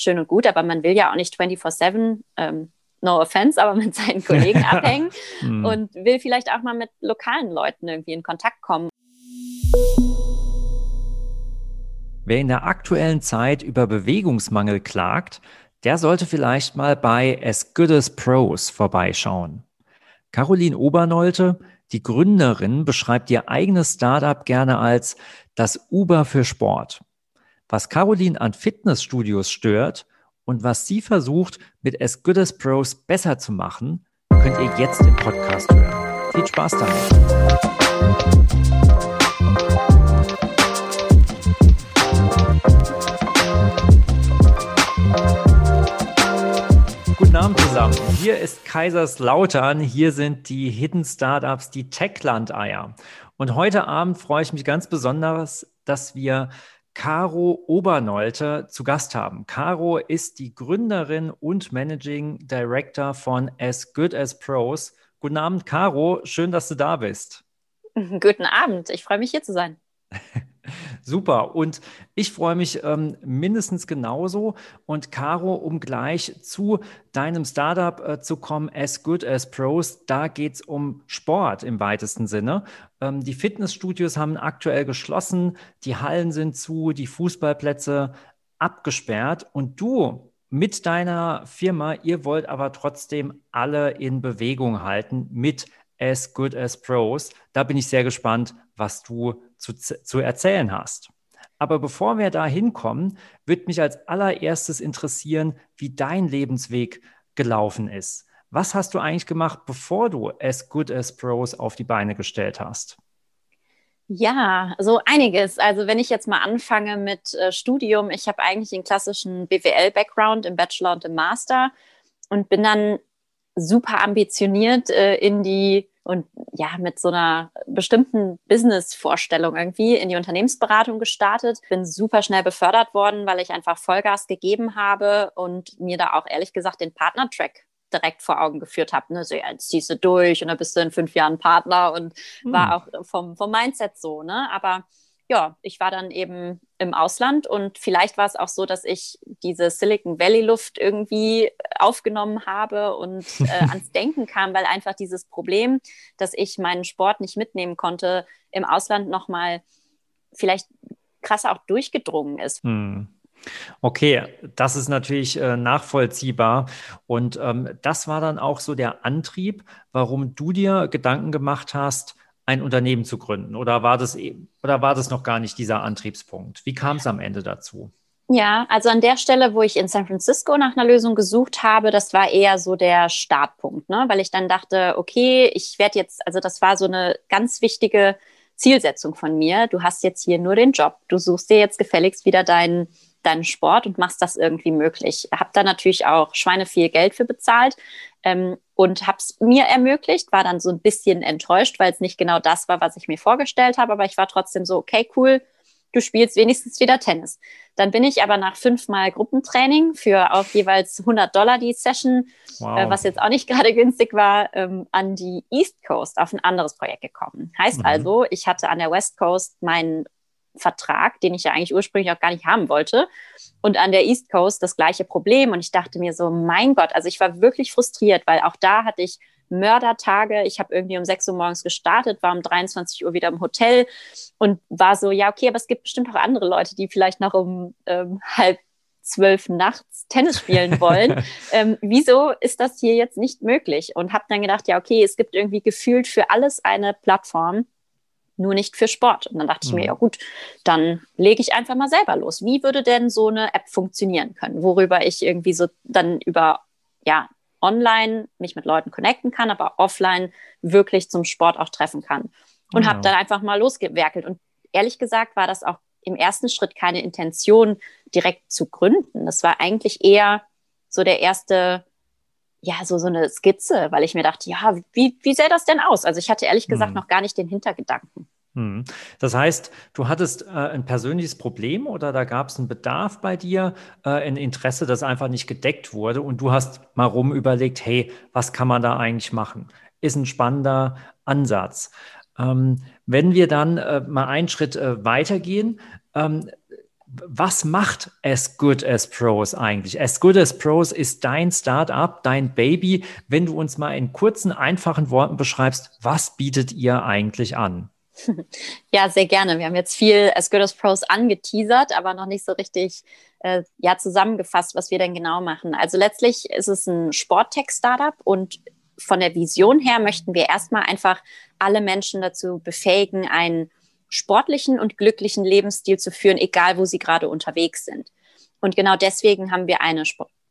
schön und gut, aber man will ja auch nicht 24-7, ähm, no offense, aber mit seinen Kollegen abhängen hm. und will vielleicht auch mal mit lokalen Leuten irgendwie in Kontakt kommen. Wer in der aktuellen Zeit über Bewegungsmangel klagt, der sollte vielleicht mal bei As Good as Pros vorbeischauen. Caroline Obernolte, die Gründerin, beschreibt ihr eigenes Startup gerne als das Uber für Sport. Was Caroline an Fitnessstudios stört und was sie versucht, mit As Good as Pros besser zu machen, könnt ihr jetzt im Podcast hören. Viel Spaß damit! Guten Abend zusammen. Hier ist Kaiserslautern. Hier sind die Hidden Startups, die Techland-Eier. Und heute Abend freue ich mich ganz besonders, dass wir Caro Obernolte zu Gast haben. Caro ist die Gründerin und Managing Director von As Good as Pros. Guten Abend, Caro. Schön, dass du da bist. Guten Abend. Ich freue mich, hier zu sein. Super. Und ich freue mich ähm, mindestens genauso. Und Caro, um gleich zu deinem Startup äh, zu kommen, As Good as Pros, da geht es um Sport im weitesten Sinne. Ähm, die Fitnessstudios haben aktuell geschlossen, die Hallen sind zu, die Fußballplätze abgesperrt. Und du mit deiner Firma, ihr wollt aber trotzdem alle in Bewegung halten mit As Good as Pros. Da bin ich sehr gespannt, was du zu, zu erzählen hast. Aber bevor wir da hinkommen, würde mich als allererstes interessieren, wie dein Lebensweg gelaufen ist. Was hast du eigentlich gemacht, bevor du As Good as Pros auf die Beine gestellt hast? Ja, so einiges. Also wenn ich jetzt mal anfange mit äh, Studium, ich habe eigentlich den klassischen BWL-Background im Bachelor und im Master und bin dann super ambitioniert äh, in die und ja, mit so einer bestimmten Business-Vorstellung irgendwie in die Unternehmensberatung gestartet. Bin super schnell befördert worden, weil ich einfach Vollgas gegeben habe und mir da auch ehrlich gesagt den Partner-Track direkt vor Augen geführt habe. Ne? So, ja, jetzt ziehst du durch und dann bist du in fünf Jahren Partner und hm. war auch vom, vom Mindset so. Ne? Aber ja, ich war dann eben im Ausland und vielleicht war es auch so, dass ich diese Silicon Valley Luft irgendwie aufgenommen habe und äh, ans Denken kam, weil einfach dieses Problem, dass ich meinen Sport nicht mitnehmen konnte, im Ausland nochmal vielleicht krasser auch durchgedrungen ist. Hm. Okay, das ist natürlich äh, nachvollziehbar. Und ähm, das war dann auch so der Antrieb, warum du dir Gedanken gemacht hast, ein Unternehmen zu gründen? Oder war das, e-, oder war das noch gar nicht dieser Antriebspunkt? Wie kam es am Ende dazu? Ja, also an der Stelle, wo ich in San Francisco nach einer Lösung gesucht habe, das war eher so der Startpunkt, ne? weil ich dann dachte, okay, ich werde jetzt, also das war so eine ganz wichtige Zielsetzung von mir. Du hast jetzt hier nur den Job. Du suchst dir jetzt gefälligst wieder deinen deinen Sport und machst das irgendwie möglich. Habe da natürlich auch Schweine viel Geld für bezahlt ähm, und habe es mir ermöglicht, war dann so ein bisschen enttäuscht, weil es nicht genau das war, was ich mir vorgestellt habe, aber ich war trotzdem so, okay, cool, du spielst wenigstens wieder Tennis. Dann bin ich aber nach fünfmal Gruppentraining für auch jeweils 100 Dollar die Session, äh, wow. äh, was jetzt auch nicht gerade günstig war, ähm, an die East Coast auf ein anderes Projekt gekommen. Heißt mhm. also, ich hatte an der West Coast meinen Vertrag, den ich ja eigentlich ursprünglich auch gar nicht haben wollte. Und an der East Coast das gleiche Problem. Und ich dachte mir so, mein Gott, also ich war wirklich frustriert, weil auch da hatte ich Mördertage. Ich habe irgendwie um 6 Uhr morgens gestartet, war um 23 Uhr wieder im Hotel und war so, ja, okay, aber es gibt bestimmt auch andere Leute, die vielleicht noch um ähm, halb zwölf nachts Tennis spielen wollen. ähm, wieso ist das hier jetzt nicht möglich? Und habe dann gedacht, ja, okay, es gibt irgendwie gefühlt für alles eine Plattform nur nicht für Sport. Und dann dachte ich mir, mhm. ja gut, dann lege ich einfach mal selber los. Wie würde denn so eine App funktionieren können, worüber ich irgendwie so dann über, ja, online mich mit Leuten connecten kann, aber offline wirklich zum Sport auch treffen kann. Und ja. habe dann einfach mal losgewerkelt. Und ehrlich gesagt war das auch im ersten Schritt keine Intention, direkt zu gründen. Das war eigentlich eher so der erste ja, so, so eine Skizze, weil ich mir dachte, ja, wie, wie sähe das denn aus? Also ich hatte ehrlich gesagt hm. noch gar nicht den Hintergedanken. Hm. Das heißt, du hattest äh, ein persönliches Problem oder da gab es einen Bedarf bei dir, äh, ein Interesse, das einfach nicht gedeckt wurde und du hast mal rum überlegt, hey, was kann man da eigentlich machen? Ist ein spannender Ansatz. Ähm, wenn wir dann äh, mal einen Schritt äh, weitergehen, ähm, was macht As Good as Pros eigentlich? As Good as Pros ist dein Startup, dein Baby. Wenn du uns mal in kurzen, einfachen Worten beschreibst, was bietet ihr eigentlich an? Ja, sehr gerne. Wir haben jetzt viel As Good as Pros angeteasert, aber noch nicht so richtig äh, ja, zusammengefasst, was wir denn genau machen. Also letztlich ist es ein Sporttech-Startup und von der Vision her möchten wir erstmal einfach alle Menschen dazu befähigen, einen sportlichen und glücklichen Lebensstil zu führen, egal wo sie gerade unterwegs sind. Und genau deswegen haben wir eine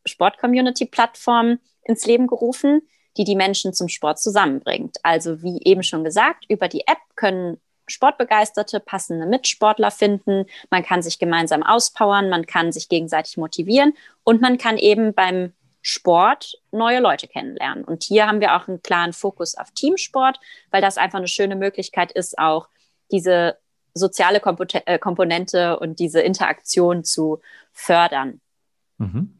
Sport-Community-Plattform ins Leben gerufen, die die Menschen zum Sport zusammenbringt. Also wie eben schon gesagt, über die App können Sportbegeisterte passende Mitsportler finden, man kann sich gemeinsam auspowern, man kann sich gegenseitig motivieren und man kann eben beim Sport neue Leute kennenlernen. Und hier haben wir auch einen klaren Fokus auf Teamsport, weil das einfach eine schöne Möglichkeit ist, auch diese soziale Komponente und diese Interaktion zu fördern. Mhm.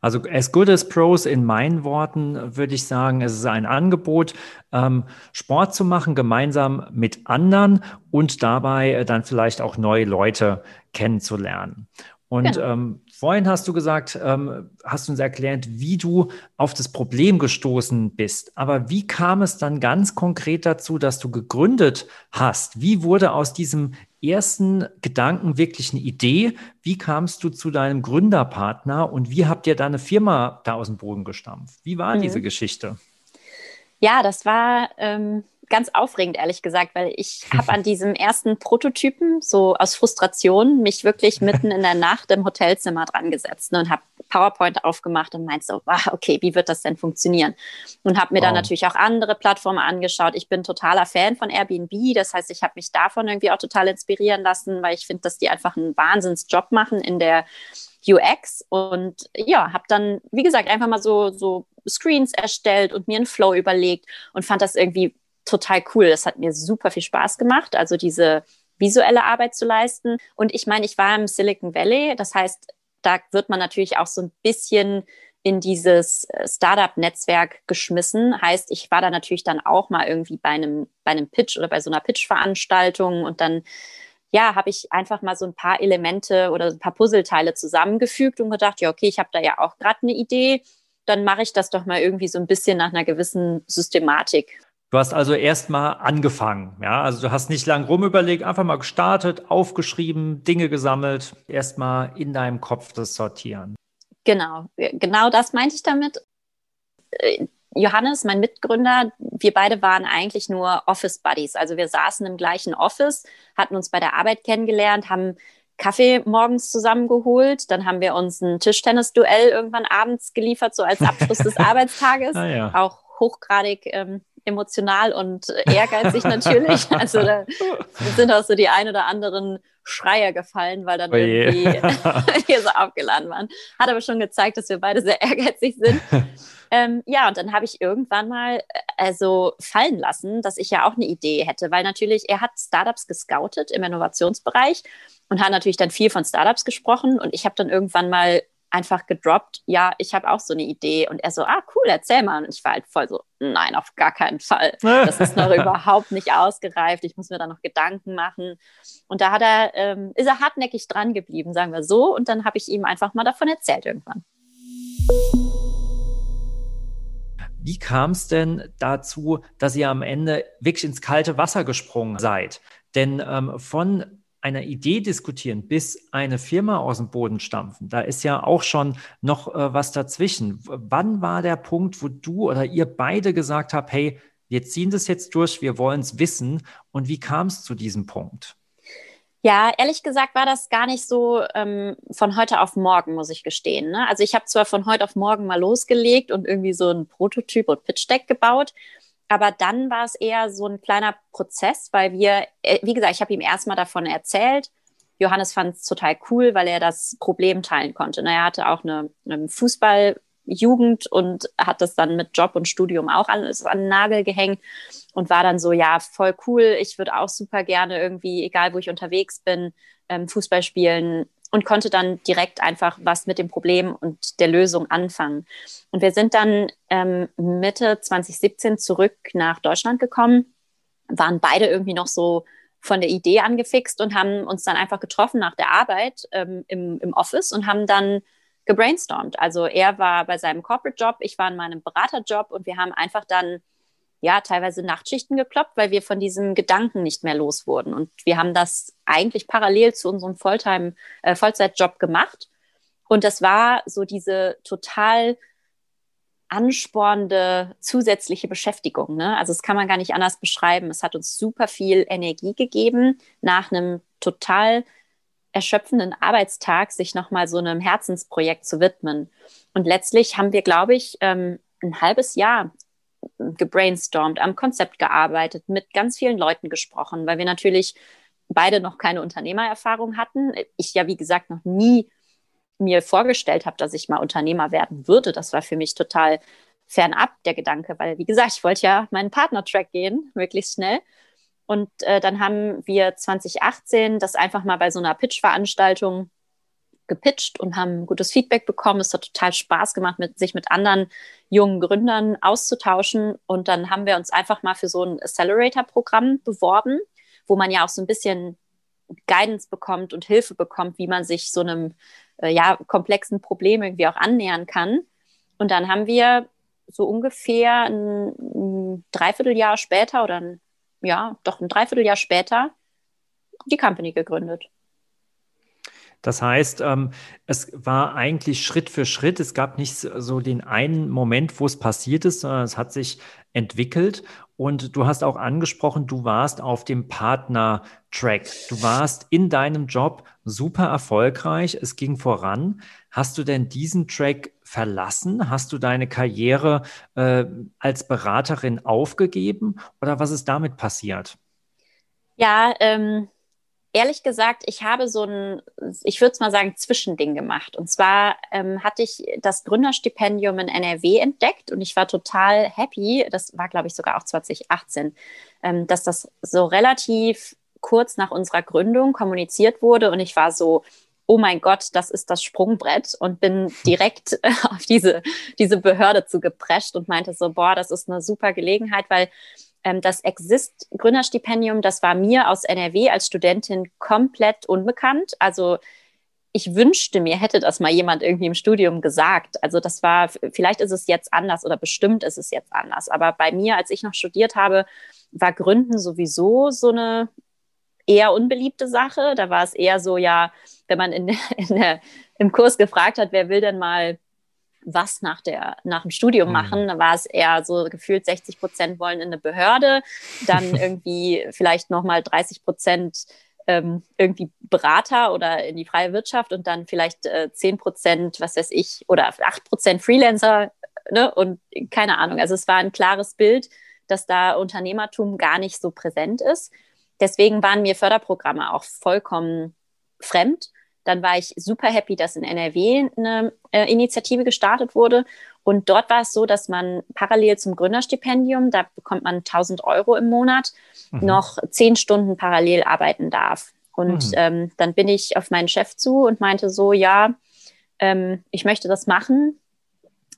Also as good as pros in meinen Worten würde ich sagen, es ist ein Angebot, ähm, Sport zu machen, gemeinsam mit anderen und dabei äh, dann vielleicht auch neue Leute kennenzulernen. Und genau. ähm, vorhin hast du gesagt, ähm, hast uns erklärt, wie du auf das Problem gestoßen bist. Aber wie kam es dann ganz konkret dazu, dass du gegründet hast? Wie wurde aus diesem ersten Gedanken wirklich eine Idee? Wie kamst du zu deinem Gründerpartner und wie habt ihr deine Firma da aus dem Boden gestampft? Wie war mhm. diese Geschichte? Ja, das war ähm, ganz aufregend, ehrlich gesagt, weil ich habe an diesem ersten Prototypen so aus Frustration mich wirklich mitten in der Nacht im Hotelzimmer dran gesetzt ne, und habe PowerPoint aufgemacht und meinte so, wow, okay, wie wird das denn funktionieren? Und habe mir wow. dann natürlich auch andere Plattformen angeschaut. Ich bin totaler Fan von Airbnb, das heißt, ich habe mich davon irgendwie auch total inspirieren lassen, weil ich finde, dass die einfach einen Wahnsinnsjob machen in der UX und ja, habe dann, wie gesagt, einfach mal so, so Screens erstellt und mir einen Flow überlegt und fand das irgendwie total cool. Das hat mir super viel Spaß gemacht, also diese visuelle Arbeit zu leisten. Und ich meine, ich war im Silicon Valley, das heißt, da wird man natürlich auch so ein bisschen in dieses äh, Startup-Netzwerk geschmissen. Heißt, ich war da natürlich dann auch mal irgendwie bei einem, bei einem Pitch oder bei so einer Pitch-Veranstaltung und dann ja, habe ich einfach mal so ein paar Elemente oder ein paar Puzzleteile zusammengefügt und gedacht, ja, okay, ich habe da ja auch gerade eine Idee, dann mache ich das doch mal irgendwie so ein bisschen nach einer gewissen Systematik. Du hast also erstmal angefangen, ja. Also du hast nicht lang rumüberlegt, einfach mal gestartet, aufgeschrieben, Dinge gesammelt, erstmal in deinem Kopf das sortieren. Genau, genau das meinte ich damit. Äh, Johannes, mein Mitgründer, wir beide waren eigentlich nur Office Buddies. Also wir saßen im gleichen Office, hatten uns bei der Arbeit kennengelernt, haben Kaffee morgens zusammengeholt. Dann haben wir uns ein Tischtennis-Duell irgendwann abends geliefert, so als Abschluss des Arbeitstages. Ah, ja. Auch hochgradig ähm, emotional und ehrgeizig natürlich. Also da sind auch so die ein oder anderen Schreier gefallen, weil dann oh irgendwie hier so aufgeladen waren. Hat aber schon gezeigt, dass wir beide sehr ehrgeizig sind. Ähm, ja, und dann habe ich irgendwann mal äh, also fallen lassen, dass ich ja auch eine Idee hätte, weil natürlich er hat Startups gescoutet im Innovationsbereich und hat natürlich dann viel von Startups gesprochen und ich habe dann irgendwann mal einfach gedroppt, ja, ich habe auch so eine Idee. Und er so, ah, cool, erzähl mal. Und ich war halt voll so, nein, auf gar keinen Fall. Das ist noch überhaupt nicht ausgereift. Ich muss mir da noch Gedanken machen. Und da hat er, ähm, ist er hartnäckig dran geblieben, sagen wir so. Und dann habe ich ihm einfach mal davon erzählt irgendwann. Wie kam es denn dazu, dass ihr am Ende wirklich ins kalte Wasser gesprungen seid? Denn ähm, von einer Idee diskutieren, bis eine Firma aus dem Boden stampfen, da ist ja auch schon noch äh, was dazwischen. Wann war der Punkt, wo du oder ihr beide gesagt habt, hey, wir ziehen das jetzt durch, wir wollen es wissen und wie kam es zu diesem Punkt? Ja, ehrlich gesagt war das gar nicht so ähm, von heute auf morgen, muss ich gestehen. Ne? Also ich habe zwar von heute auf morgen mal losgelegt und irgendwie so ein Prototyp und Pitch Deck gebaut, aber dann war es eher so ein kleiner Prozess, weil wir, äh, wie gesagt, ich habe ihm erstmal davon erzählt. Johannes fand es total cool, weil er das Problem teilen konnte. Er hatte auch eine, eine Fußballjugend und hat das dann mit Job und Studium auch alles an den Nagel gehängt und war dann so, ja, voll cool. Ich würde auch super gerne irgendwie, egal wo ich unterwegs bin, ähm, Fußball spielen und konnte dann direkt einfach was mit dem Problem und der Lösung anfangen. Und wir sind dann ähm, Mitte 2017 zurück nach Deutschland gekommen, waren beide irgendwie noch so von der Idee angefixt und haben uns dann einfach getroffen nach der Arbeit ähm, im, im Office und haben dann gebrainstormt. Also er war bei seinem Corporate-Job, ich war in meinem Beraterjob und wir haben einfach dann ja teilweise Nachtschichten gekloppt, weil wir von diesem Gedanken nicht mehr los wurden. Und wir haben das eigentlich parallel zu unserem Volltime, äh, Vollzeitjob gemacht. Und das war so diese total anspornende zusätzliche Beschäftigung. Ne? Also das kann man gar nicht anders beschreiben. Es hat uns super viel Energie gegeben, nach einem total erschöpfenden Arbeitstag sich nochmal so einem Herzensprojekt zu widmen. Und letztlich haben wir, glaube ich, ähm, ein halbes Jahr gebrainstormt, am Konzept gearbeitet, mit ganz vielen Leuten gesprochen, weil wir natürlich beide noch keine Unternehmererfahrung hatten. Ich ja, wie gesagt, noch nie mir vorgestellt habe, dass ich mal Unternehmer werden würde. Das war für mich total fernab der Gedanke, weil, wie gesagt, ich wollte ja meinen Partner-Track gehen, möglichst schnell. Und äh, dann haben wir 2018 das einfach mal bei so einer Pitch-Veranstaltung gepitcht und haben gutes Feedback bekommen. Es hat total Spaß gemacht, mit, sich mit anderen jungen Gründern auszutauschen. Und dann haben wir uns einfach mal für so ein Accelerator-Programm beworben, wo man ja auch so ein bisschen Guidance bekommt und Hilfe bekommt, wie man sich so einem äh, ja, komplexen Problem irgendwie auch annähern kann. Und dann haben wir so ungefähr ein, ein Dreivierteljahr später oder ein ja, doch ein Dreivierteljahr später die Company gegründet. Das heißt, ähm, es war eigentlich Schritt für Schritt. Es gab nicht so den einen Moment, wo es passiert ist, sondern es hat sich entwickelt. Und du hast auch angesprochen, du warst auf dem Partner-Track. Du warst in deinem Job super erfolgreich. Es ging voran. Hast du denn diesen Track verlassen? Hast du deine Karriere äh, als Beraterin aufgegeben oder was ist damit passiert? Ja, ähm, ehrlich gesagt, ich habe so ein, ich würde es mal sagen, Zwischending gemacht. Und zwar ähm, hatte ich das Gründerstipendium in NRW entdeckt und ich war total happy, das war, glaube ich, sogar auch 2018, ähm, dass das so relativ kurz nach unserer Gründung kommuniziert wurde und ich war so, oh mein Gott, das ist das Sprungbrett und bin direkt auf diese, diese Behörde zugeprescht und meinte so, boah, das ist eine super Gelegenheit, weil das Exist Gründerstipendium, das war mir aus NRW als Studentin komplett unbekannt. Also ich wünschte mir, hätte das mal jemand irgendwie im Studium gesagt. Also das war, vielleicht ist es jetzt anders oder bestimmt ist es jetzt anders. Aber bei mir, als ich noch studiert habe, war Gründen sowieso so eine eher unbeliebte Sache. Da war es eher so, ja, wenn man in, in der, im Kurs gefragt hat, wer will denn mal was nach, der, nach dem Studium mhm. machen. Da war es eher so gefühlt 60 Prozent wollen in eine Behörde, dann irgendwie vielleicht nochmal 30 Prozent ähm, irgendwie Berater oder in die freie Wirtschaft und dann vielleicht äh, 10 Prozent, was weiß ich, oder 8 Prozent Freelancer ne? und keine Ahnung. Also es war ein klares Bild, dass da Unternehmertum gar nicht so präsent ist. Deswegen waren mir Förderprogramme auch vollkommen fremd. Dann war ich super happy, dass in NRW eine äh, Initiative gestartet wurde. Und dort war es so, dass man parallel zum Gründerstipendium, da bekommt man 1000 Euro im Monat, mhm. noch zehn Stunden parallel arbeiten darf. Und mhm. ähm, dann bin ich auf meinen Chef zu und meinte so, ja, ähm, ich möchte das machen.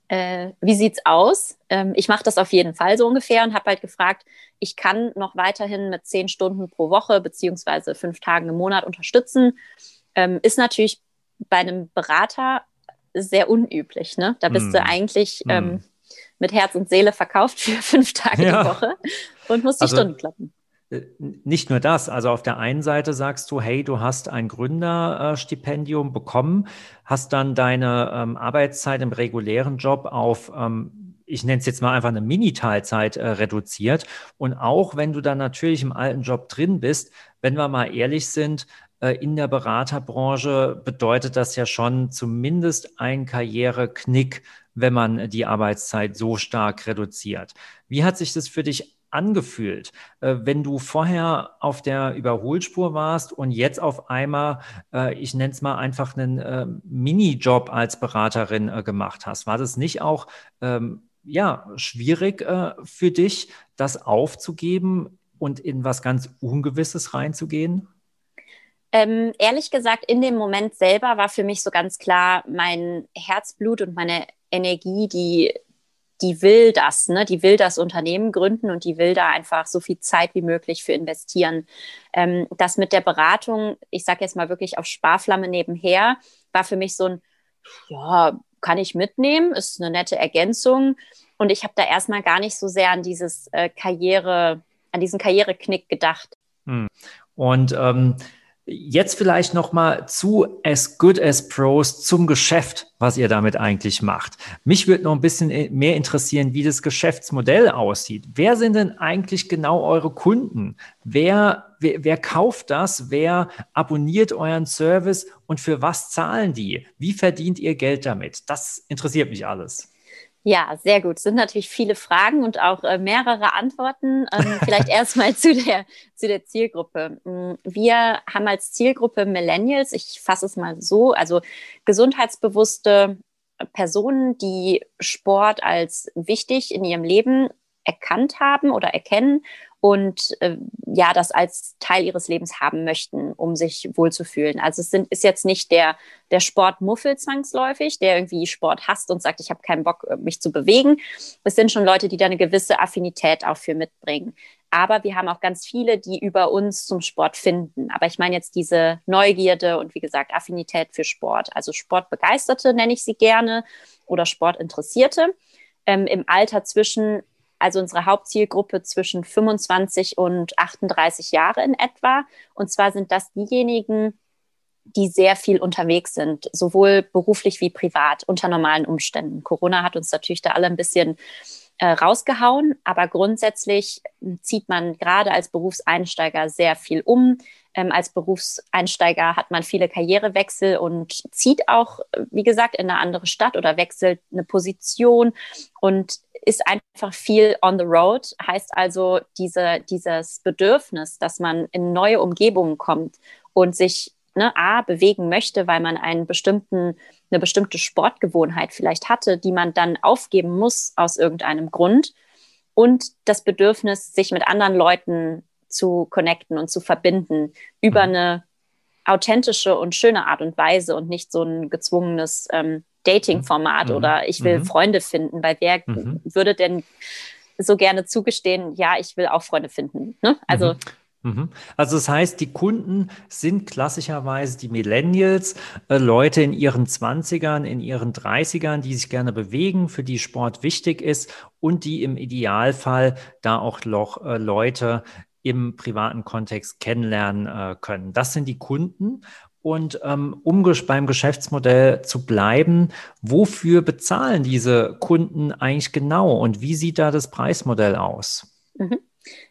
Äh, wie sieht's aus? Ähm, ich mache das auf jeden Fall so ungefähr und habe halt gefragt, ich kann noch weiterhin mit zehn Stunden pro Woche beziehungsweise fünf Tagen im Monat unterstützen ähm, ist natürlich bei einem Berater sehr unüblich. Ne? Da bist mm. du hm. eigentlich mm. ähm, mit Herz und Seele verkauft für fünf Tage ja. die Woche und musst die also, Stunden klappen. Äh, nicht nur das, also auf der einen Seite sagst du, hey, du hast ein Gründerstipendium bekommen, hast dann deine ähm, Arbeitszeit im regulären Job auf ähm, ich nenne es jetzt mal einfach eine Mini-Teilzeit äh, reduziert. Und auch wenn du dann natürlich im alten Job drin bist, wenn wir mal ehrlich sind, in der Beraterbranche bedeutet das ja schon zumindest ein Karriereknick, wenn man die Arbeitszeit so stark reduziert. Wie hat sich das für dich angefühlt, äh, wenn du vorher auf der Überholspur warst und jetzt auf einmal, äh, ich nenne es mal einfach einen Minijob als Beraterin gemacht hast? War das nicht auch ähm, ja, schwierig für dich, das aufzugeben und in was ganz Ungewisses reinzugehen? Ähm, ehrlich gesagt, in dem Moment selber war für mich so ganz klar mein Herzblut und meine Energie, die die will das, ne? Die will das Unternehmen gründen und die will da einfach so viel Zeit wie möglich für investieren. Ähm, das mit der Beratung, ich sage jetzt mal wirklich auf Sparflamme nebenher, war für mich so ein, ja, kann ich mitnehmen, ist eine nette Ergänzung. Und ich habe da erstmal gar nicht so sehr an dieses äh, Karriere, an diesen Karriereknick gedacht. Hm. Und ähm, Jetzt vielleicht noch mal zu As Good as Pros zum Geschäft, was ihr damit eigentlich macht. Mich würde noch ein bisschen mehr interessieren, wie das Geschäftsmodell aussieht. Wer sind denn eigentlich genau eure Kunden? Wer, wer, wer kauft das? Wer abonniert euren Service und für was zahlen die? Wie verdient ihr Geld damit? Das interessiert mich alles. Ja, sehr gut. Es sind natürlich viele Fragen und auch äh, mehrere Antworten. Ähm, vielleicht erstmal zu der, zu der Zielgruppe. Mm, wir haben als Zielgruppe Millennials, ich fasse es mal so, also gesundheitsbewusste Personen, die Sport als wichtig in ihrem Leben erkannt haben oder erkennen und äh, ja, das als Teil ihres Lebens haben möchten, um sich wohlzufühlen. Also es sind, ist jetzt nicht der, der Sportmuffel zwangsläufig, der irgendwie Sport hasst und sagt, ich habe keinen Bock, äh, mich zu bewegen. Es sind schon Leute, die da eine gewisse Affinität auch für mitbringen. Aber wir haben auch ganz viele, die über uns zum Sport finden. Aber ich meine jetzt diese Neugierde und wie gesagt Affinität für Sport. Also Sportbegeisterte nenne ich sie gerne oder Sportinteressierte. Ähm, Im Alter zwischen also unsere Hauptzielgruppe zwischen 25 und 38 Jahre in etwa. Und zwar sind das diejenigen, die sehr viel unterwegs sind, sowohl beruflich wie privat unter normalen Umständen. Corona hat uns natürlich da alle ein bisschen äh, rausgehauen, aber grundsätzlich zieht man gerade als Berufseinsteiger sehr viel um. Ähm, als Berufseinsteiger hat man viele Karrierewechsel und zieht auch, wie gesagt, in eine andere Stadt oder wechselt eine Position und ist einfach viel on the road, heißt also diese, dieses Bedürfnis, dass man in neue Umgebungen kommt und sich ne, A, bewegen möchte, weil man einen bestimmten, eine bestimmte Sportgewohnheit vielleicht hatte, die man dann aufgeben muss aus irgendeinem Grund. Und das Bedürfnis, sich mit anderen Leuten zu connecten und zu verbinden über mhm. eine authentische und schöne Art und Weise und nicht so ein gezwungenes ähm, Dating-Format mhm. oder ich will mhm. Freunde finden, weil wer mhm. würde denn so gerne zugestehen, ja, ich will auch Freunde finden. Ne? Also mhm. Mhm. also das heißt, die Kunden sind klassischerweise die Millennials, äh, Leute in ihren 20ern, in ihren 30ern, die sich gerne bewegen, für die Sport wichtig ist und die im Idealfall da auch noch äh, Leute im privaten Kontext kennenlernen äh, können. Das sind die Kunden. Und ähm, um beim Geschäftsmodell zu bleiben, wofür bezahlen diese Kunden eigentlich genau und wie sieht da das Preismodell aus? Mhm.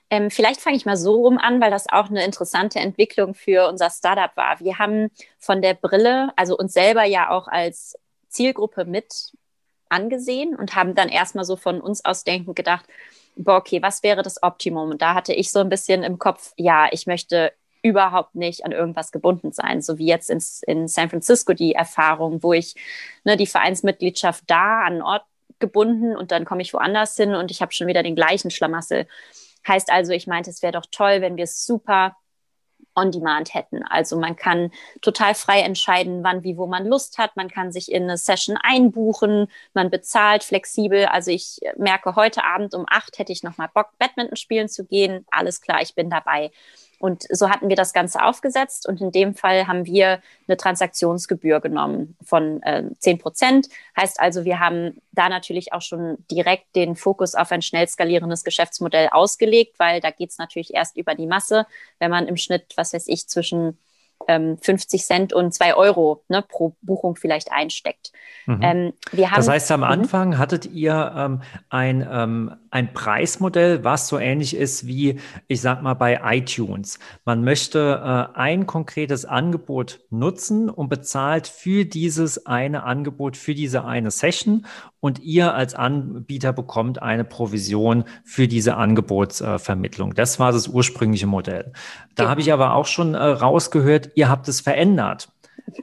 Ähm, vielleicht fange ich mal so rum an, weil das auch eine interessante Entwicklung für unser Startup war. Wir haben von der Brille, also uns selber ja auch als Zielgruppe mit angesehen und haben dann erstmal so von uns aus denkend gedacht, boah, okay, was wäre das Optimum? Und da hatte ich so ein bisschen im Kopf, ja, ich möchte überhaupt nicht an irgendwas gebunden sein, so wie jetzt in, in San Francisco die Erfahrung, wo ich ne, die Vereinsmitgliedschaft da an einen Ort gebunden und dann komme ich woanders hin und ich habe schon wieder den gleichen Schlamassel. Heißt also, ich meinte, es wäre doch toll, wenn wir es super on demand hätten. Also man kann total frei entscheiden, wann, wie, wo man Lust hat. Man kann sich in eine Session einbuchen. Man bezahlt flexibel. Also ich merke, heute Abend um acht hätte ich nochmal Bock, Badminton spielen zu gehen. Alles klar, ich bin dabei. Und so hatten wir das Ganze aufgesetzt und in dem Fall haben wir eine Transaktionsgebühr genommen von äh, 10 Prozent. Heißt also, wir haben da natürlich auch schon direkt den Fokus auf ein schnell skalierendes Geschäftsmodell ausgelegt, weil da geht es natürlich erst über die Masse, wenn man im Schnitt, was weiß ich, zwischen ähm, 50 Cent und 2 Euro ne, pro Buchung vielleicht einsteckt. Mhm. Ähm, wir haben, das heißt, am mhm. Anfang hattet ihr ähm, ein, ähm, ein Preismodell, was so ähnlich ist wie, ich sag mal, bei iTunes. Man möchte äh, ein konkretes Angebot nutzen und bezahlt für dieses eine Angebot, für diese eine Session und ihr als Anbieter bekommt eine Provision für diese Angebotsvermittlung. das war das ursprüngliche Modell. Da genau. habe ich aber auch schon äh, rausgehört, ihr habt es verändert.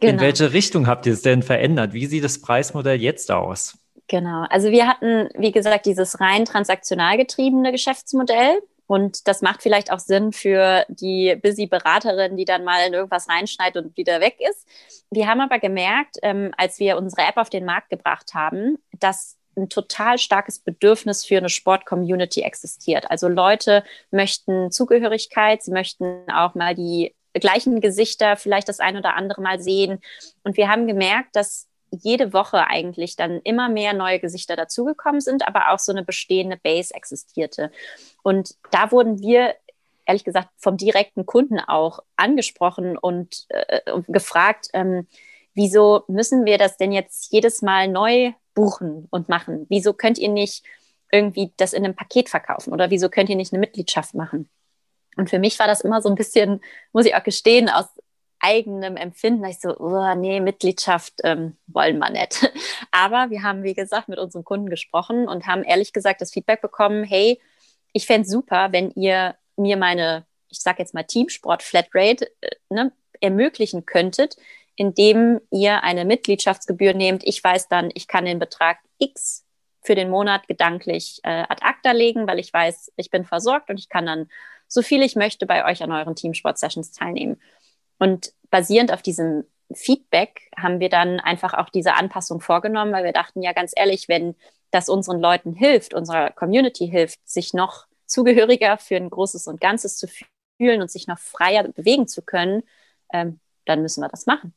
Genau. In welche Richtung habt ihr es denn verändert? Wie sieht das Preismodell jetzt aus? Genau, also wir hatten, wie gesagt, dieses rein transaktional getriebene Geschäftsmodell. Und das macht vielleicht auch Sinn für die busy Beraterin, die dann mal in irgendwas reinschneidet und wieder weg ist. Wir haben aber gemerkt, ähm, als wir unsere App auf den Markt gebracht haben, dass ein total starkes Bedürfnis für eine Sport-Community existiert. Also Leute möchten Zugehörigkeit, sie möchten auch mal die gleichen Gesichter vielleicht das ein oder andere Mal sehen. Und wir haben gemerkt, dass jede Woche eigentlich dann immer mehr neue Gesichter dazugekommen sind, aber auch so eine bestehende Base existierte. Und da wurden wir ehrlich gesagt vom direkten Kunden auch angesprochen und äh, gefragt, ähm, wieso müssen wir das denn jetzt jedes Mal neu buchen und machen? Wieso könnt ihr nicht irgendwie das in einem Paket verkaufen oder wieso könnt ihr nicht eine Mitgliedschaft machen? Und für mich war das immer so ein bisschen, muss ich auch gestehen, aus eigenem Empfinden, ich so, oh, nee, Mitgliedschaft ähm, wollen wir nicht. Aber wir haben, wie gesagt, mit unseren Kunden gesprochen und haben ehrlich gesagt das Feedback bekommen, hey, ich fände es super, wenn ihr mir meine, ich sage jetzt mal Teamsport Flatrate äh, ne, ermöglichen könntet, indem ihr eine Mitgliedschaftsgebühr nehmt. Ich weiß dann, ich kann den Betrag X für den Monat gedanklich äh, ad acta legen, weil ich weiß, ich bin versorgt und ich kann dann so viel ich möchte bei euch an euren Teamsport-Sessions teilnehmen. Und basierend auf diesem Feedback haben wir dann einfach auch diese Anpassung vorgenommen, weil wir dachten, ja, ganz ehrlich, wenn das unseren Leuten hilft, unserer Community hilft, sich noch zugehöriger für ein Großes und Ganzes zu fühlen und sich noch freier bewegen zu können, ähm, dann müssen wir das machen.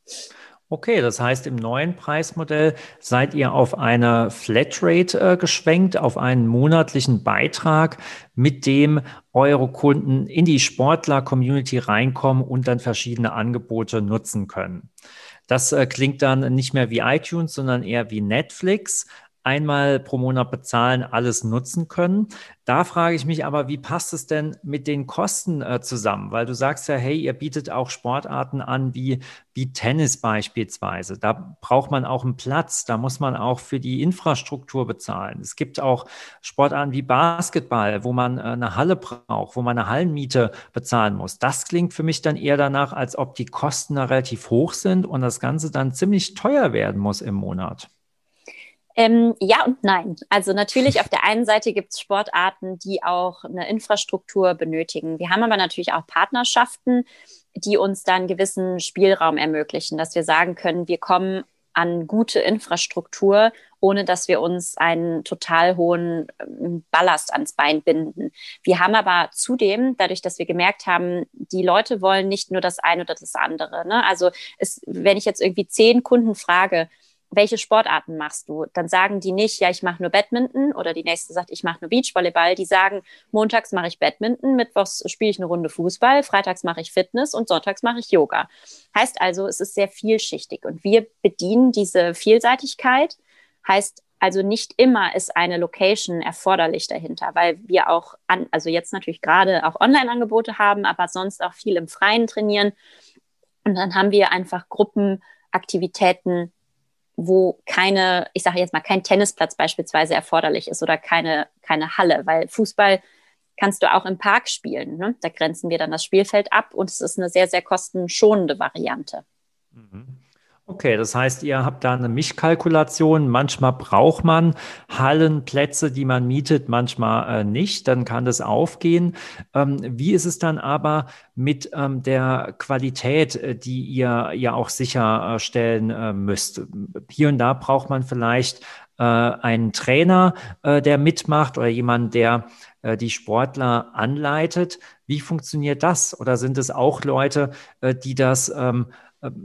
Okay, das heißt, im neuen Preismodell seid ihr auf eine Flatrate äh, geschwenkt, auf einen monatlichen Beitrag, mit dem eure Kunden in die Sportler-Community reinkommen und dann verschiedene Angebote nutzen können. Das äh, klingt dann nicht mehr wie iTunes, sondern eher wie Netflix einmal pro Monat bezahlen, alles nutzen können. Da frage ich mich aber, wie passt es denn mit den Kosten äh, zusammen? Weil du sagst ja, hey, ihr bietet auch Sportarten an wie, wie Tennis beispielsweise. Da braucht man auch einen Platz, da muss man auch für die Infrastruktur bezahlen. Es gibt auch Sportarten wie Basketball, wo man äh, eine Halle braucht, wo man eine Hallenmiete bezahlen muss. Das klingt für mich dann eher danach, als ob die Kosten da relativ hoch sind und das Ganze dann ziemlich teuer werden muss im Monat. Ähm, ja und nein. Also natürlich auf der einen Seite gibt es Sportarten, die auch eine Infrastruktur benötigen. Wir haben aber natürlich auch Partnerschaften, die uns dann gewissen Spielraum ermöglichen, dass wir sagen können, wir kommen an gute Infrastruktur, ohne dass wir uns einen total hohen ähm, Ballast ans Bein binden. Wir haben aber zudem, dadurch, dass wir gemerkt haben, die Leute wollen nicht nur das eine oder das andere. Ne? Also es, wenn ich jetzt irgendwie zehn Kunden frage, welche Sportarten machst du? Dann sagen die nicht, ja, ich mache nur Badminton oder die nächste sagt, ich mache nur Beachvolleyball. Die sagen, montags mache ich Badminton, mittwochs spiele ich eine Runde Fußball, freitags mache ich Fitness und sonntags mache ich Yoga. Heißt also, es ist sehr vielschichtig und wir bedienen diese Vielseitigkeit. Heißt also nicht immer ist eine Location erforderlich dahinter, weil wir auch an, also jetzt natürlich gerade auch Online-Angebote haben, aber sonst auch viel im Freien trainieren. Und dann haben wir einfach Gruppenaktivitäten wo keine, ich sage jetzt mal, kein Tennisplatz beispielsweise erforderlich ist oder keine, keine Halle, weil Fußball kannst du auch im Park spielen. Ne? Da grenzen wir dann das Spielfeld ab und es ist eine sehr, sehr kostenschonende Variante. Mhm. Okay, das heißt, ihr habt da eine Mischkalkulation. Manchmal braucht man Hallenplätze, die man mietet, manchmal äh, nicht. Dann kann das aufgehen. Ähm, wie ist es dann aber mit ähm, der Qualität, äh, die ihr ja auch sicherstellen äh, müsst? Hier und da braucht man vielleicht äh, einen Trainer, äh, der mitmacht oder jemand, der äh, die Sportler anleitet. Wie funktioniert das? Oder sind es auch Leute, die das ähm,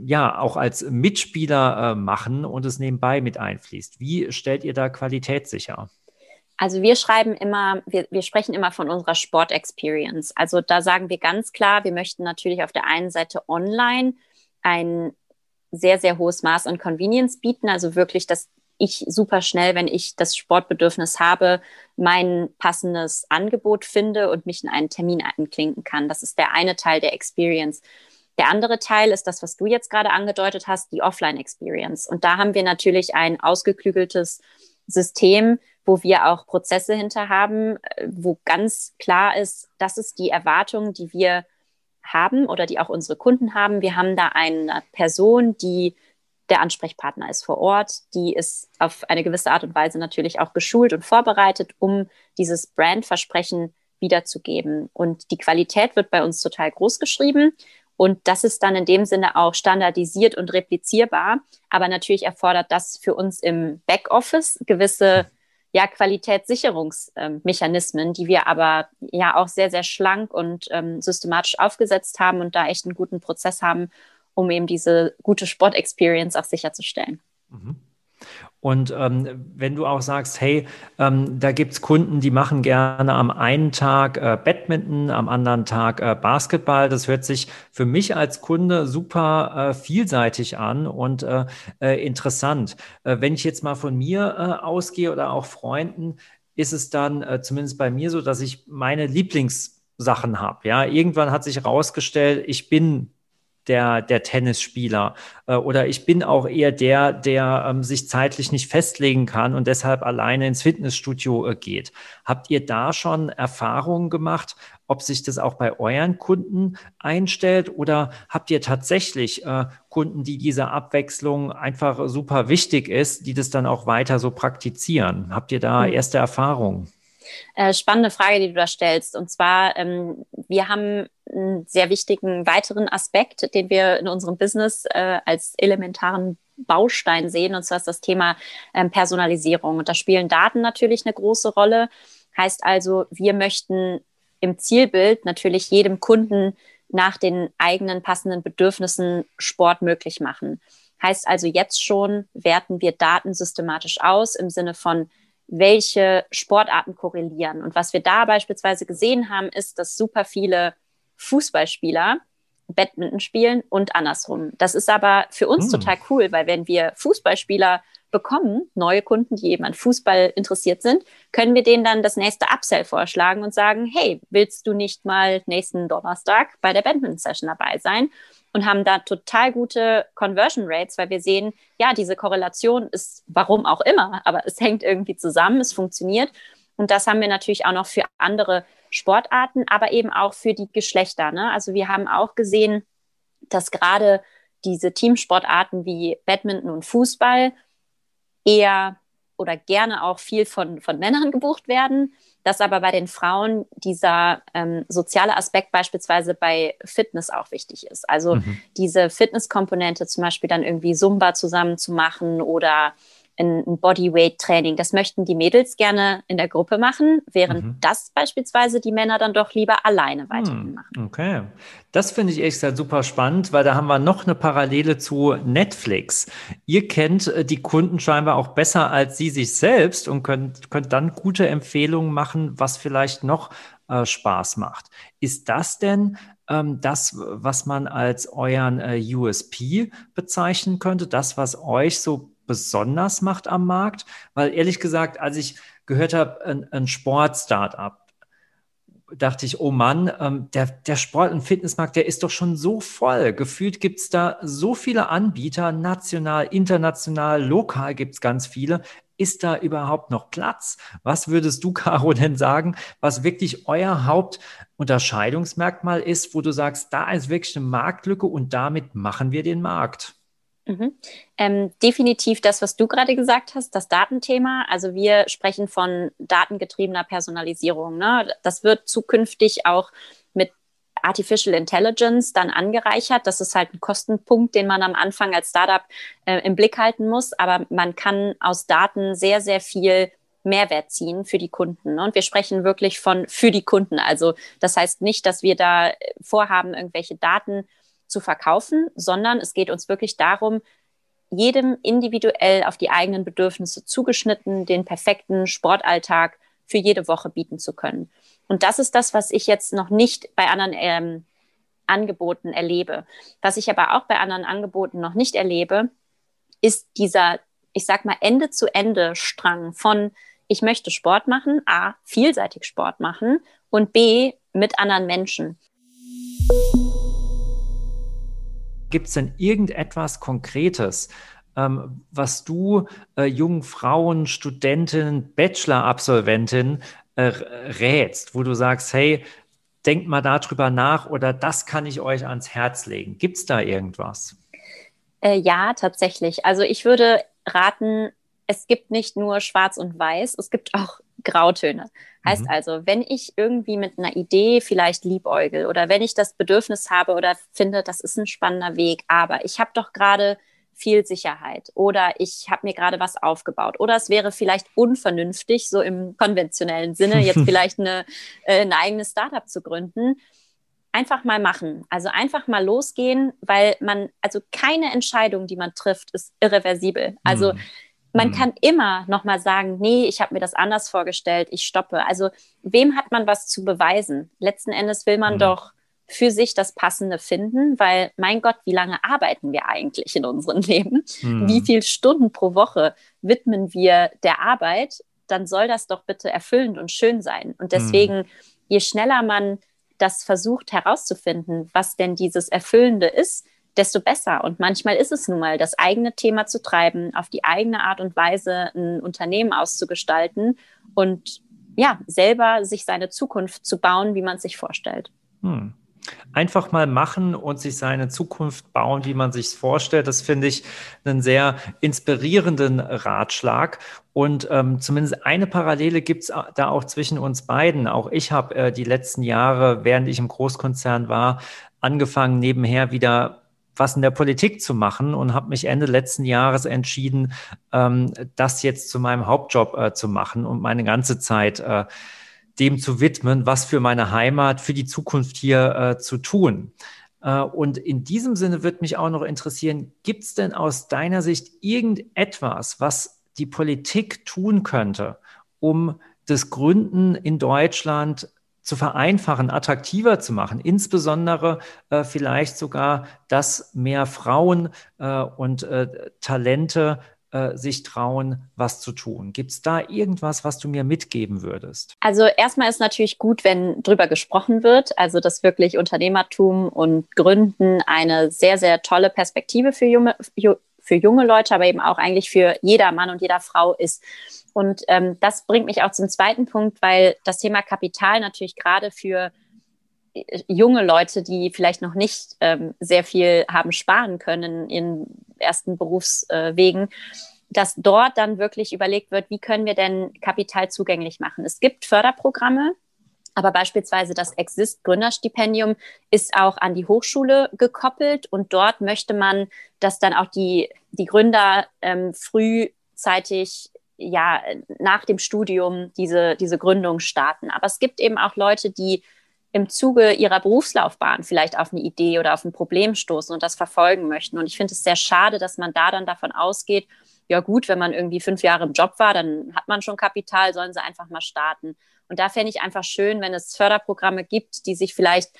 ja auch als Mitspieler äh, machen und es nebenbei mit einfließt. Wie stellt ihr da Qualität sicher? Also wir schreiben immer, wir, wir sprechen immer von unserer Sport-Experience. Also da sagen wir ganz klar, wir möchten natürlich auf der einen Seite online ein sehr, sehr hohes Maß an Convenience bieten. Also wirklich, dass ich super schnell, wenn ich das Sportbedürfnis habe, mein passendes Angebot finde und mich in einen Termin einklinken kann. Das ist der eine Teil der Experience. Der andere Teil ist das, was du jetzt gerade angedeutet hast, die Offline-Experience. Und da haben wir natürlich ein ausgeklügeltes System, wo wir auch Prozesse hinter haben, wo ganz klar ist, das ist die Erwartung, die wir haben oder die auch unsere Kunden haben. Wir haben da eine Person, die der Ansprechpartner ist vor Ort, die ist auf eine gewisse Art und Weise natürlich auch geschult und vorbereitet, um dieses Brandversprechen wiederzugeben. Und die Qualität wird bei uns total groß geschrieben. Und das ist dann in dem Sinne auch standardisiert und replizierbar. Aber natürlich erfordert das für uns im Backoffice gewisse ja, Qualitätssicherungsmechanismen, die wir aber ja auch sehr, sehr schlank und ähm, systematisch aufgesetzt haben und da echt einen guten Prozess haben, um eben diese gute Sport-Experience auch sicherzustellen. Mhm. Und ähm, wenn du auch sagst, hey, ähm, da gibt es Kunden, die machen gerne am einen Tag äh, Badminton, am anderen Tag äh, Basketball, das hört sich für mich als Kunde super äh, vielseitig an und äh, äh, interessant. Äh, wenn ich jetzt mal von mir ausgehe oder auch Freunden, ist es dann zumindest bei mir so, dass ich meine Lieblingssachen habe. Ja, irgendwann hat sich herausgestellt, ich bin der, der Tennisspieler. Äh, oder ich bin auch eher der, der ähm, sich zeitlich nicht festlegen kann und deshalb alleine ins Fitnessstudio äh, geht. Habt ihr da schon Erfahrungen gemacht, ob sich das auch bei euren Kunden einstellt oder habt ihr tatsächlich äh, Kunden, die diese Abwechslung einfach super wichtig ist, die das dann auch weiter so praktizieren? Habt ihr da hm. erste Erfahrungen? Äh, spannende Frage, die du da stellst. Und zwar, ähm, wir haben einen sehr wichtigen weiteren Aspekt, den wir in unserem Business äh, als elementaren Baustein sehen, und zwar ist das Thema ähm, Personalisierung. Und da spielen Daten natürlich eine große Rolle. Heißt also, wir möchten im Zielbild natürlich jedem Kunden nach den eigenen passenden Bedürfnissen Sport möglich machen. Heißt also, jetzt schon werten wir Daten systematisch aus im Sinne von, welche Sportarten korrelieren. Und was wir da beispielsweise gesehen haben, ist, dass super viele Fußballspieler Badminton spielen und andersrum. Das ist aber für uns hm. total cool, weil wenn wir Fußballspieler bekommen, neue Kunden, die eben an Fußball interessiert sind, können wir denen dann das nächste Upsell vorschlagen und sagen, hey, willst du nicht mal nächsten Donnerstag bei der Badminton-Session dabei sein? Und haben da total gute Conversion Rates, weil wir sehen, ja, diese Korrelation ist, warum auch immer, aber es hängt irgendwie zusammen, es funktioniert. Und das haben wir natürlich auch noch für andere Sportarten, aber eben auch für die Geschlechter. Ne? Also wir haben auch gesehen, dass gerade diese Teamsportarten wie Badminton und Fußball eher oder gerne auch viel von, von Männern gebucht werden, dass aber bei den Frauen dieser ähm, soziale Aspekt beispielsweise bei Fitness auch wichtig ist. Also mhm. diese Fitnesskomponente zum Beispiel dann irgendwie Zumba zusammen zu machen oder ein, Bodyweight-Training. Das möchten die Mädels gerne in der Gruppe machen, während mhm. das beispielsweise die Männer dann doch lieber alleine weiterhin hm, machen. Okay. Das finde ich echt super spannend, weil da haben wir noch eine Parallele zu Netflix. Ihr kennt äh, die Kunden scheinbar auch besser als sie sich selbst und könnt, könnt dann gute Empfehlungen machen, was vielleicht noch äh, Spaß macht. Ist das denn ähm, das, was man als euren äh, USP bezeichnen könnte, das, was euch so besonders macht am Markt? Weil ehrlich gesagt, als ich gehört habe, ein, ein Sport-Startup, dachte ich, oh Mann, ähm, der, der Sport- und Fitnessmarkt, der ist doch schon so voll. Gefühlt gibt es da so viele Anbieter, national, international, lokal gibt es ganz viele. Ist da überhaupt noch Platz? Was würdest du, Caro, denn sagen, was wirklich euer Hauptunterscheidungsmerkmal ist, wo du sagst, da ist wirklich eine Marktlücke und damit machen wir den Markt? Mhm. Ähm, definitiv das, was du gerade gesagt hast, das Datenthema. Also wir sprechen von datengetriebener Personalisierung. Ne? Das wird zukünftig auch mit Artificial Intelligence dann angereichert. Das ist halt ein Kostenpunkt, den man am Anfang als Startup äh, im Blick halten muss. Aber man kann aus Daten sehr, sehr viel Mehrwert ziehen für die Kunden. Ne? Und wir sprechen wirklich von für die Kunden. Also das heißt nicht, dass wir da vorhaben, irgendwelche Daten zu verkaufen, sondern es geht uns wirklich darum, jedem individuell auf die eigenen Bedürfnisse zugeschnitten den perfekten Sportalltag für jede Woche bieten zu können. Und das ist das, was ich jetzt noch nicht bei anderen ähm, Angeboten erlebe. Was ich aber auch bei anderen Angeboten noch nicht erlebe, ist dieser, ich sag mal, Ende zu Ende Strang von ich möchte Sport machen, A, vielseitig Sport machen und B, mit anderen Menschen. Gibt es denn irgendetwas Konkretes, ähm, was du äh, jungen Frauen, Studentinnen, Bachelor-Absolventinnen äh, rätst, wo du sagst, hey, denkt mal darüber nach oder das kann ich euch ans Herz legen. Gibt es da irgendwas? Äh, ja, tatsächlich. Also ich würde raten, es gibt nicht nur Schwarz und Weiß, es gibt auch Grautöne. Heißt mhm. also, wenn ich irgendwie mit einer Idee vielleicht liebäugel oder wenn ich das Bedürfnis habe oder finde, das ist ein spannender Weg, aber ich habe doch gerade viel Sicherheit oder ich habe mir gerade was aufgebaut oder es wäre vielleicht unvernünftig, so im konventionellen Sinne, jetzt vielleicht eine, äh, ein eigenes Startup zu gründen. Einfach mal machen. Also einfach mal losgehen, weil man, also keine Entscheidung, die man trifft, ist irreversibel. Also mhm. Man mhm. kann immer noch mal sagen, nee, ich habe mir das anders vorgestellt, ich stoppe. Also wem hat man was zu beweisen? Letzten Endes will man mhm. doch für sich das Passende finden, weil mein Gott, wie lange arbeiten wir eigentlich in unserem Leben? Mhm. Wie viele Stunden pro Woche widmen wir der Arbeit? Dann soll das doch bitte erfüllend und schön sein. Und deswegen, mhm. je schneller man das versucht herauszufinden, was denn dieses Erfüllende ist, desto besser. Und manchmal ist es nun mal, das eigene Thema zu treiben, auf die eigene Art und Weise ein Unternehmen auszugestalten und ja, selber sich seine Zukunft zu bauen, wie man es sich vorstellt. Hm. Einfach mal machen und sich seine Zukunft bauen, wie man sich es vorstellt. Das finde ich einen sehr inspirierenden Ratschlag. Und ähm, zumindest eine Parallele gibt es da auch zwischen uns beiden. Auch ich habe äh, die letzten Jahre, während ich im Großkonzern war, angefangen, nebenher wieder was in der Politik zu machen und habe mich Ende letzten Jahres entschieden, ähm, das jetzt zu meinem Hauptjob äh, zu machen und meine ganze Zeit äh, dem zu widmen, was für meine Heimat, für die Zukunft hier äh, zu tun. Äh, und in diesem Sinne wird mich auch noch interessieren, gibt es denn aus deiner Sicht irgendetwas, was die Politik tun könnte, um das Gründen in Deutschland zu vereinfachen, attraktiver zu machen, insbesondere äh, vielleicht sogar, dass mehr Frauen äh, und äh, Talente äh, sich trauen, was zu tun. Gibt es da irgendwas, was du mir mitgeben würdest? Also erstmal ist natürlich gut, wenn drüber gesprochen wird, also dass wirklich Unternehmertum und Gründen eine sehr, sehr tolle Perspektive für junge, für junge Leute, aber eben auch eigentlich für jeder Mann und jeder Frau ist. Und ähm, das bringt mich auch zum zweiten Punkt, weil das Thema Kapital natürlich gerade für junge Leute, die vielleicht noch nicht ähm, sehr viel haben sparen können in ersten Berufswegen, dass dort dann wirklich überlegt wird, wie können wir denn Kapital zugänglich machen. Es gibt Förderprogramme, aber beispielsweise das Exist Gründerstipendium ist auch an die Hochschule gekoppelt und dort möchte man, dass dann auch die, die Gründer ähm, frühzeitig ja nach dem Studium diese, diese Gründung starten. Aber es gibt eben auch Leute, die im Zuge ihrer Berufslaufbahn vielleicht auf eine Idee oder auf ein Problem stoßen und das verfolgen möchten. Und ich finde es sehr schade, dass man da dann davon ausgeht, ja gut, wenn man irgendwie fünf Jahre im Job war, dann hat man schon Kapital, sollen sie einfach mal starten. Und da fände ich einfach schön, wenn es Förderprogramme gibt, die sich vielleicht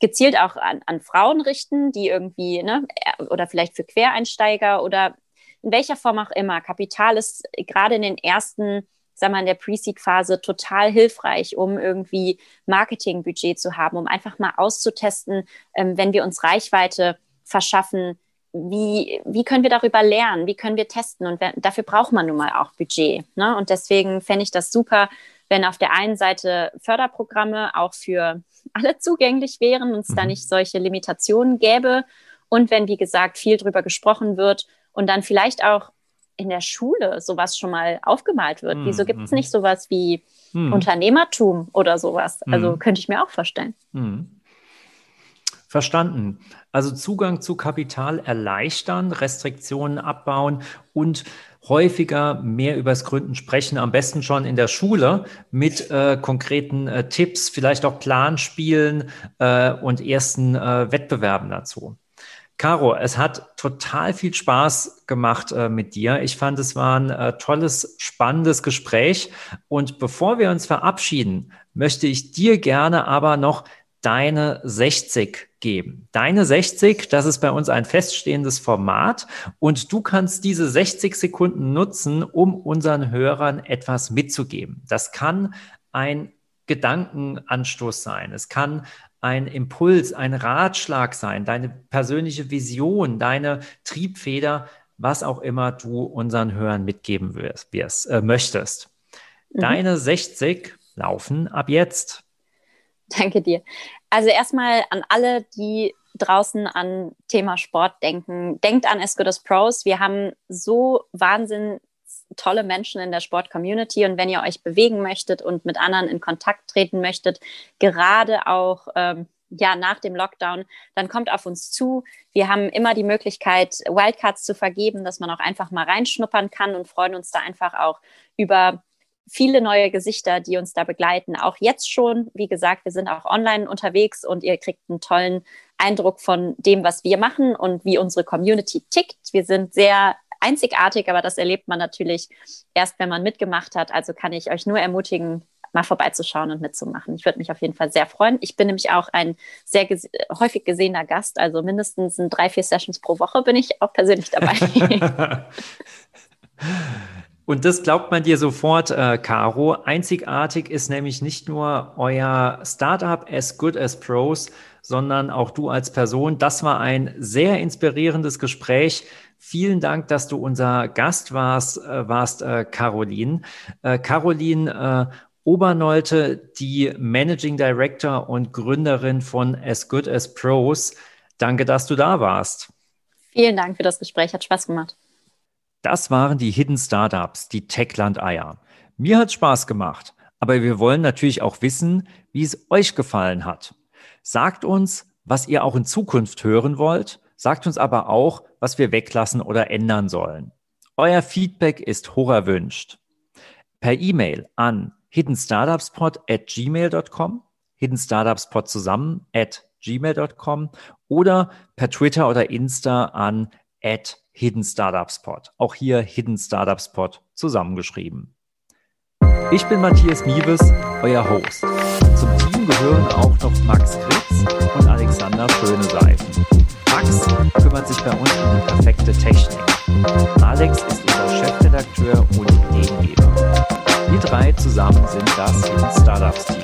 gezielt auch an, an Frauen richten, die irgendwie, ne, oder vielleicht für Quereinsteiger oder in welcher Form auch immer. Kapital ist gerade in den ersten sag mal, in der Pre-Seed-Phase total hilfreich, um irgendwie Marketingbudget zu haben, um einfach mal auszutesten, ähm, wenn wir uns Reichweite verschaffen, wie, wie können wir darüber lernen, wie können wir testen und dafür braucht man nun mal auch Budget. Ne? Und deswegen fände ich das super, wenn auf der einen Seite Förderprogramme auch für alle zugänglich wären und es mhm. da nicht solche Limitationen gäbe und wenn, wie gesagt, viel darüber gesprochen wird und dann vielleicht auch in der Schule sowas schon mal aufgemalt wird. Mhm. Wieso gibt es nicht sowas wie mhm. Unternehmertum oder sowas? Also mhm. könnte ich mir auch vorstellen. Verstanden. Also Zugang zu Kapital erleichtern, Restriktionen abbauen und häufiger mehr übers Gründen sprechen, am besten schon in der Schule mit äh, konkreten äh, Tipps, vielleicht auch Planspielen äh, und ersten äh, Wettbewerben dazu. Caro, es hat total viel Spaß gemacht äh, mit dir. Ich fand, es war ein äh, tolles, spannendes Gespräch. Und bevor wir uns verabschieden, möchte ich dir gerne aber noch deine 60 geben. Deine 60, das ist bei uns ein feststehendes Format und du kannst diese 60 Sekunden nutzen, um unseren Hörern etwas mitzugeben. Das kann ein Gedankenanstoß sein. Es kann ein Impuls, ein Ratschlag sein, deine persönliche Vision, deine Triebfeder, was auch immer du unseren Hörern mitgeben wirst, wirst äh, möchtest. Mhm. Deine 60 laufen ab jetzt. Danke dir. Also erstmal an alle, die draußen an Thema Sport denken. Denkt an As Pros. Wir haben so wahnsinnig tolle Menschen in der Sport-Community und wenn ihr euch bewegen möchtet und mit anderen in Kontakt treten möchtet, gerade auch ähm, ja, nach dem Lockdown, dann kommt auf uns zu. Wir haben immer die Möglichkeit, Wildcards zu vergeben, dass man auch einfach mal reinschnuppern kann und freuen uns da einfach auch über viele neue Gesichter, die uns da begleiten. Auch jetzt schon, wie gesagt, wir sind auch online unterwegs und ihr kriegt einen tollen Eindruck von dem, was wir machen und wie unsere Community tickt. Wir sind sehr einzigartig, aber das erlebt man natürlich erst, wenn man mitgemacht hat. Also kann ich euch nur ermutigen, mal vorbeizuschauen und mitzumachen. Ich würde mich auf jeden Fall sehr freuen. Ich bin nämlich auch ein sehr ges häufig gesehener Gast, also mindestens in drei, vier Sessions pro Woche bin ich auch persönlich dabei. Und das glaubt man dir sofort, äh, Caro. Einzigartig ist nämlich nicht nur euer Startup as good as pros, sondern auch du als Person. Das war ein sehr inspirierendes Gespräch. Vielen Dank, dass du unser Gast warst, äh, warst äh, Caroline. Äh, Caroline äh, Obernolte, die Managing Director und Gründerin von As Good as Pros. Danke, dass du da warst. Vielen Dank für das Gespräch, hat Spaß gemacht. Das waren die Hidden Startups, die Techland-Eier. Mir hat Spaß gemacht, aber wir wollen natürlich auch wissen, wie es euch gefallen hat. Sagt uns, was ihr auch in Zukunft hören wollt, sagt uns aber auch, was wir weglassen oder ändern sollen. Euer Feedback ist hoch erwünscht. Per E-Mail an hiddenstartupspod at gmail.com, hiddenstartupspod zusammen at gmail.com oder per Twitter oder Insta an at Hidden Startup Spot. Auch hier Hidden Startup Spot zusammengeschrieben. Ich bin Matthias Nieves, euer Host. Zum Team gehören auch noch Max Kritz und Alexander Schöneseifen. Max kümmert sich bei uns um die perfekte Technik. Alex ist unser Chefredakteur und Ideengeber. Wir drei zusammen sind das Hidden Startups Team.